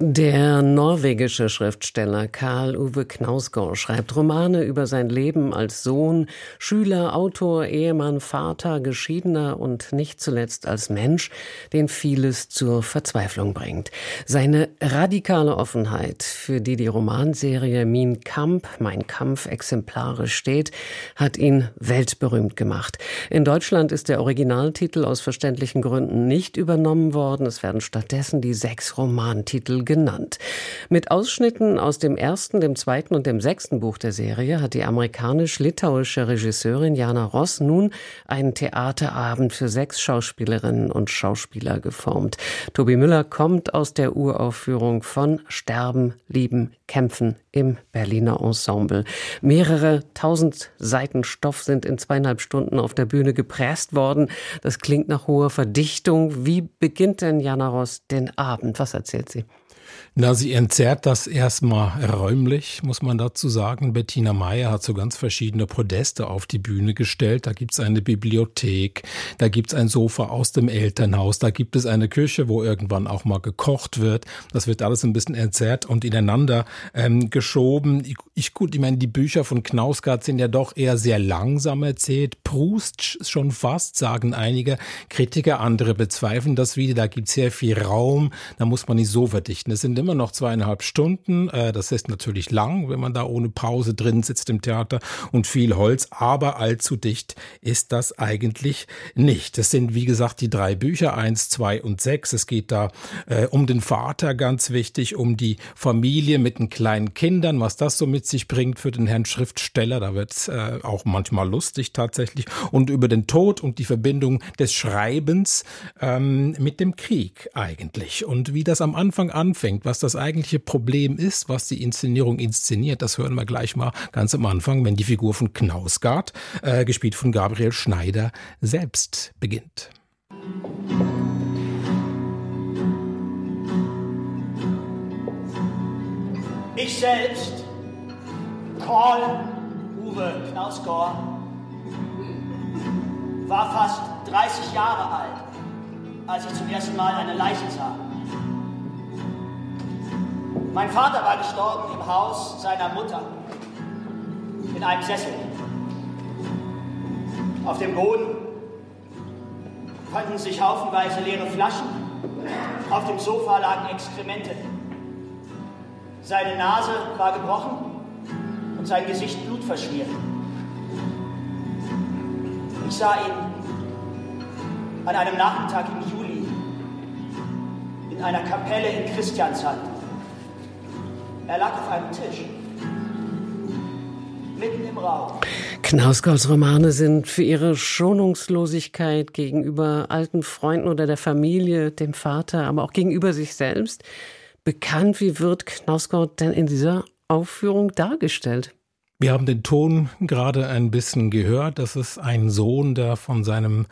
der norwegische Schriftsteller Karl Uwe Knausgård schreibt Romane über sein Leben als Sohn, Schüler, Autor, Ehemann, Vater, Geschiedener und nicht zuletzt als Mensch, den vieles zur Verzweiflung bringt. Seine radikale Offenheit, für die die Romanserie Min Kamp, mein Kampf exemplarisch steht, hat ihn weltberühmt gemacht. In Deutschland ist der Originaltitel aus verständlichen Gründen nicht übernommen worden. Es werden stattdessen die sechs Romantitel genannt. Mit Ausschnitten aus dem ersten, dem zweiten und dem sechsten Buch der Serie hat die amerikanisch-litauische Regisseurin Jana Ross nun einen Theaterabend für sechs Schauspielerinnen und Schauspieler geformt. Tobi Müller kommt aus der Uraufführung von Sterben, Lieben, Kämpfen im Berliner Ensemble. Mehrere tausend Seiten Stoff sind in zweieinhalb Stunden auf der Bühne gepresst worden. Das klingt nach hoher Verdichtung. Wie beginnt denn Jana Ross den Abend? Was erzählt sie? Na, sie entzerrt das erstmal räumlich, muss man dazu sagen. Bettina Meyer hat so ganz verschiedene Podeste auf die Bühne gestellt. Da gibt's eine Bibliothek, da gibt's ein Sofa aus dem Elternhaus, da gibt es eine Küche, wo irgendwann auch mal gekocht wird. Das wird alles ein bisschen entzerrt und ineinander ähm, geschoben. Ich, ich, gut, ich meine, die Bücher von Knausgard sind ja doch eher sehr langsam erzählt. Proust schon fast, sagen einige Kritiker, andere bezweifeln das wieder. Da gibt's sehr viel Raum, da muss man nicht so verdichten. Es sind immer noch zweieinhalb Stunden. Äh, das ist natürlich lang, wenn man da ohne Pause drin sitzt im Theater und viel Holz, aber allzu dicht ist das eigentlich nicht. Das sind, wie gesagt, die drei Bücher, eins, zwei und sechs. Es geht da äh, um den Vater, ganz wichtig, um die Familie mit den kleinen Kindern, was das so mit sich bringt für den Herrn Schriftsteller. Da wird es äh, auch manchmal lustig tatsächlich. Und über den Tod und die Verbindung des Schreibens ähm, mit dem Krieg eigentlich. Und wie das am Anfang anfängt, was das eigentliche Problem ist, was die Inszenierung inszeniert, das hören wir gleich mal ganz am Anfang, wenn die Figur von Knausgard, äh, gespielt von Gabriel Schneider, selbst beginnt. Ich selbst, Karl Uwe Knausgård, war fast 30 Jahre alt, als ich zum ersten Mal eine Leiche sah. Mein Vater war gestorben im Haus seiner Mutter, in einem Sessel. Auf dem Boden fanden sich haufenweise leere Flaschen, auf dem Sofa lagen Exkremente. Seine Nase war gebrochen und sein Gesicht blutverschmiert. Ich sah ihn an einem Nachmittag im Juli in einer Kapelle in Christiansand. Er lag auf einem Tisch. Mitten im Raum. Knausgårds Romane sind für ihre Schonungslosigkeit gegenüber alten Freunden oder der Familie, dem Vater, aber auch gegenüber sich selbst bekannt. Wie wird Knausgård denn in dieser Aufführung dargestellt? Wir haben den Ton gerade ein bisschen gehört. Das ist ein Sohn, der von seinem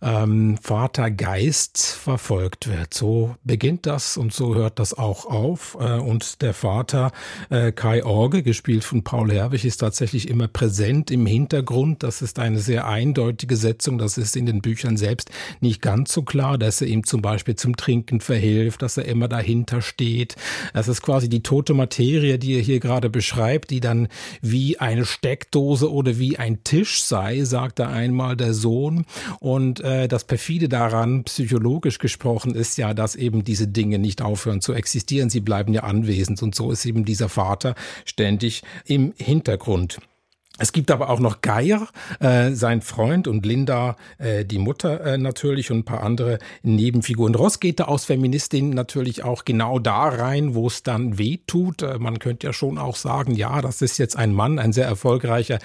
ähm, Vater Geist verfolgt wird. So beginnt das und so hört das auch auf. Äh, und der Vater äh, Kai Orge, gespielt von Paul Herwig, ist tatsächlich immer präsent im Hintergrund. Das ist eine sehr eindeutige Setzung. Das ist in den Büchern selbst nicht ganz so klar, dass er ihm zum Beispiel zum Trinken verhilft, dass er immer dahinter steht. Das ist quasi die tote Materie, die er hier gerade beschreibt, die dann wie wie eine Steckdose oder wie ein Tisch sei, sagte einmal der Sohn. Und äh, das perfide daran, psychologisch gesprochen, ist ja, dass eben diese Dinge nicht aufhören zu existieren. Sie bleiben ja anwesend. Und so ist eben dieser Vater ständig im Hintergrund. Es gibt aber auch noch Geier, äh, sein Freund und Linda, äh, die Mutter äh, natürlich und ein paar andere Nebenfiguren. Ross geht da aus Feministin natürlich auch genau da rein, wo es dann weh tut. Äh, man könnte ja schon auch sagen, ja, das ist jetzt ein Mann, ein sehr erfolgreicher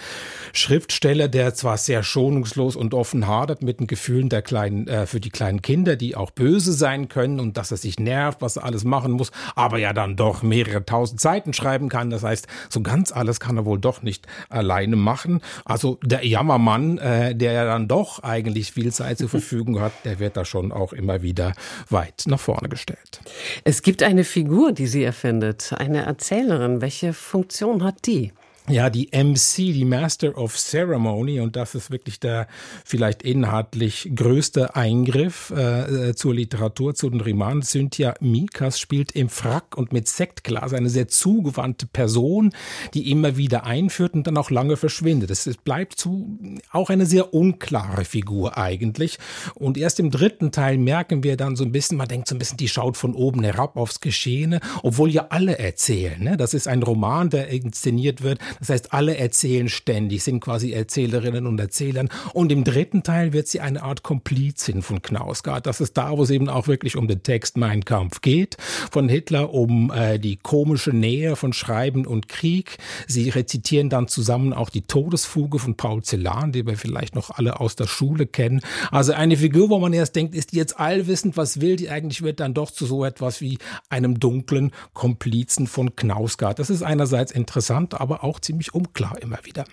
Schriftsteller, der zwar sehr schonungslos und offen hadert mit den Gefühlen der kleinen, äh, für die kleinen Kinder, die auch böse sein können und dass er sich nervt, was er alles machen muss, aber ja dann doch mehrere tausend Seiten schreiben kann. Das heißt, so ganz alles kann er wohl doch nicht allein alleine machen. Also der Jammermann, äh, der ja dann doch eigentlich viel Zeit zur Verfügung hat, der wird da schon auch immer wieder weit nach vorne gestellt. Es gibt eine Figur, die sie erfindet, eine Erzählerin. Welche Funktion hat die? Ja, die MC, die Master of Ceremony, und das ist wirklich der vielleicht inhaltlich größte Eingriff äh, äh zur Literatur, zu den Romanen. Cynthia Mikas spielt im Frack und mit Sektglas eine sehr zugewandte Person, die immer wieder einführt und dann auch lange verschwindet. Es bleibt zu, auch eine sehr unklare Figur eigentlich. Und erst im dritten Teil merken wir dann so ein bisschen, man denkt so ein bisschen, die schaut von oben herab aufs Geschehene, obwohl ja alle erzählen. Ne? Das ist ein Roman, der inszeniert wird das heißt, alle erzählen ständig, sind quasi Erzählerinnen und Erzählern. Und im dritten Teil wird sie eine Art Komplizin von Knausgard. Das ist da, wo es eben auch wirklich um den Text Mein Kampf geht. Von Hitler um äh, die komische Nähe von Schreiben und Krieg. Sie rezitieren dann zusammen auch die Todesfuge von Paul Celan, die wir vielleicht noch alle aus der Schule kennen. Also eine Figur, wo man erst denkt, ist die jetzt allwissend, was will die eigentlich, wird dann doch zu so etwas wie einem dunklen Komplizen von Knausgard. Das ist einerseits interessant, aber auch ziemlich unklar immer wieder.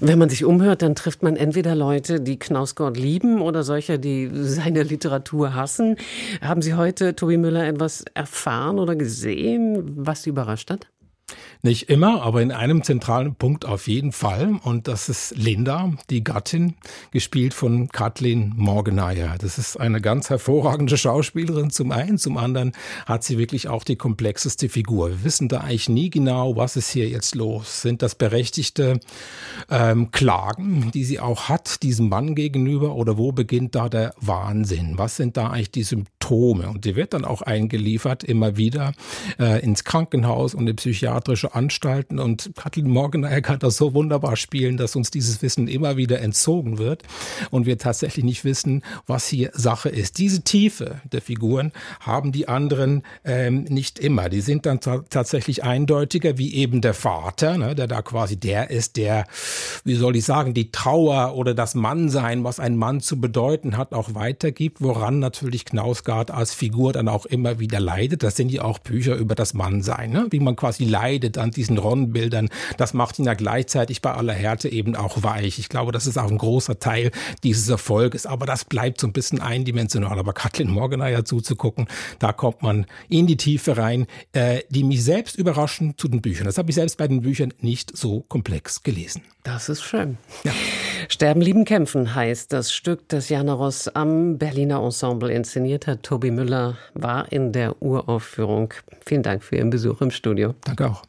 Wenn man sich umhört, dann trifft man entweder Leute, die Knausgott lieben oder solche, die seine Literatur hassen. Haben Sie heute, Tobi Müller, etwas erfahren oder gesehen, was Sie überrascht hat? Nicht immer, aber in einem zentralen Punkt auf jeden Fall. Und das ist Linda, die Gattin, gespielt von Kathleen Morgeneier. Das ist eine ganz hervorragende Schauspielerin zum einen. Zum anderen hat sie wirklich auch die komplexeste Figur. Wir wissen da eigentlich nie genau, was ist hier jetzt los. Sind das berechtigte ähm, Klagen, die sie auch hat, diesem Mann gegenüber? Oder wo beginnt da der Wahnsinn? Was sind da eigentlich die Symptome? Und die wird dann auch eingeliefert, immer wieder äh, ins Krankenhaus und in psychiatrische psychiatrische Anstalten und Kathleen Morgeneier kann das so wunderbar spielen, dass uns dieses Wissen immer wieder entzogen wird und wir tatsächlich nicht wissen, was hier Sache ist. Diese Tiefe der Figuren haben die anderen ähm, nicht immer. Die sind dann tatsächlich eindeutiger, wie eben der Vater, ne, der da quasi der ist, der, wie soll ich sagen, die Trauer oder das Mannsein, was ein Mann zu bedeuten hat, auch weitergibt, woran natürlich Knausgard als Figur dann auch immer wieder leidet. Das sind ja auch Bücher über das Mannsein, ne? wie man quasi leidet an diesen Rollenbildern. Das macht ihn ja gleichzeitig bei aller Härte eben auch weich. Ich glaube, das ist auch ein großer Teil dieses Erfolges. Aber das bleibt so ein bisschen eindimensional. Aber Kathleen Morgeneier zuzugucken, da kommt man in die Tiefe rein, äh, die mich selbst überraschen zu den Büchern. Das habe ich selbst bei den Büchern nicht so komplex gelesen. Das ist schön. Ja. Sterben, lieben, kämpfen heißt das Stück, das Jana Ross am Berliner Ensemble inszeniert hat. Tobi Müller war in der Uraufführung. Vielen Dank für Ihren Besuch im Studio. Danke auch.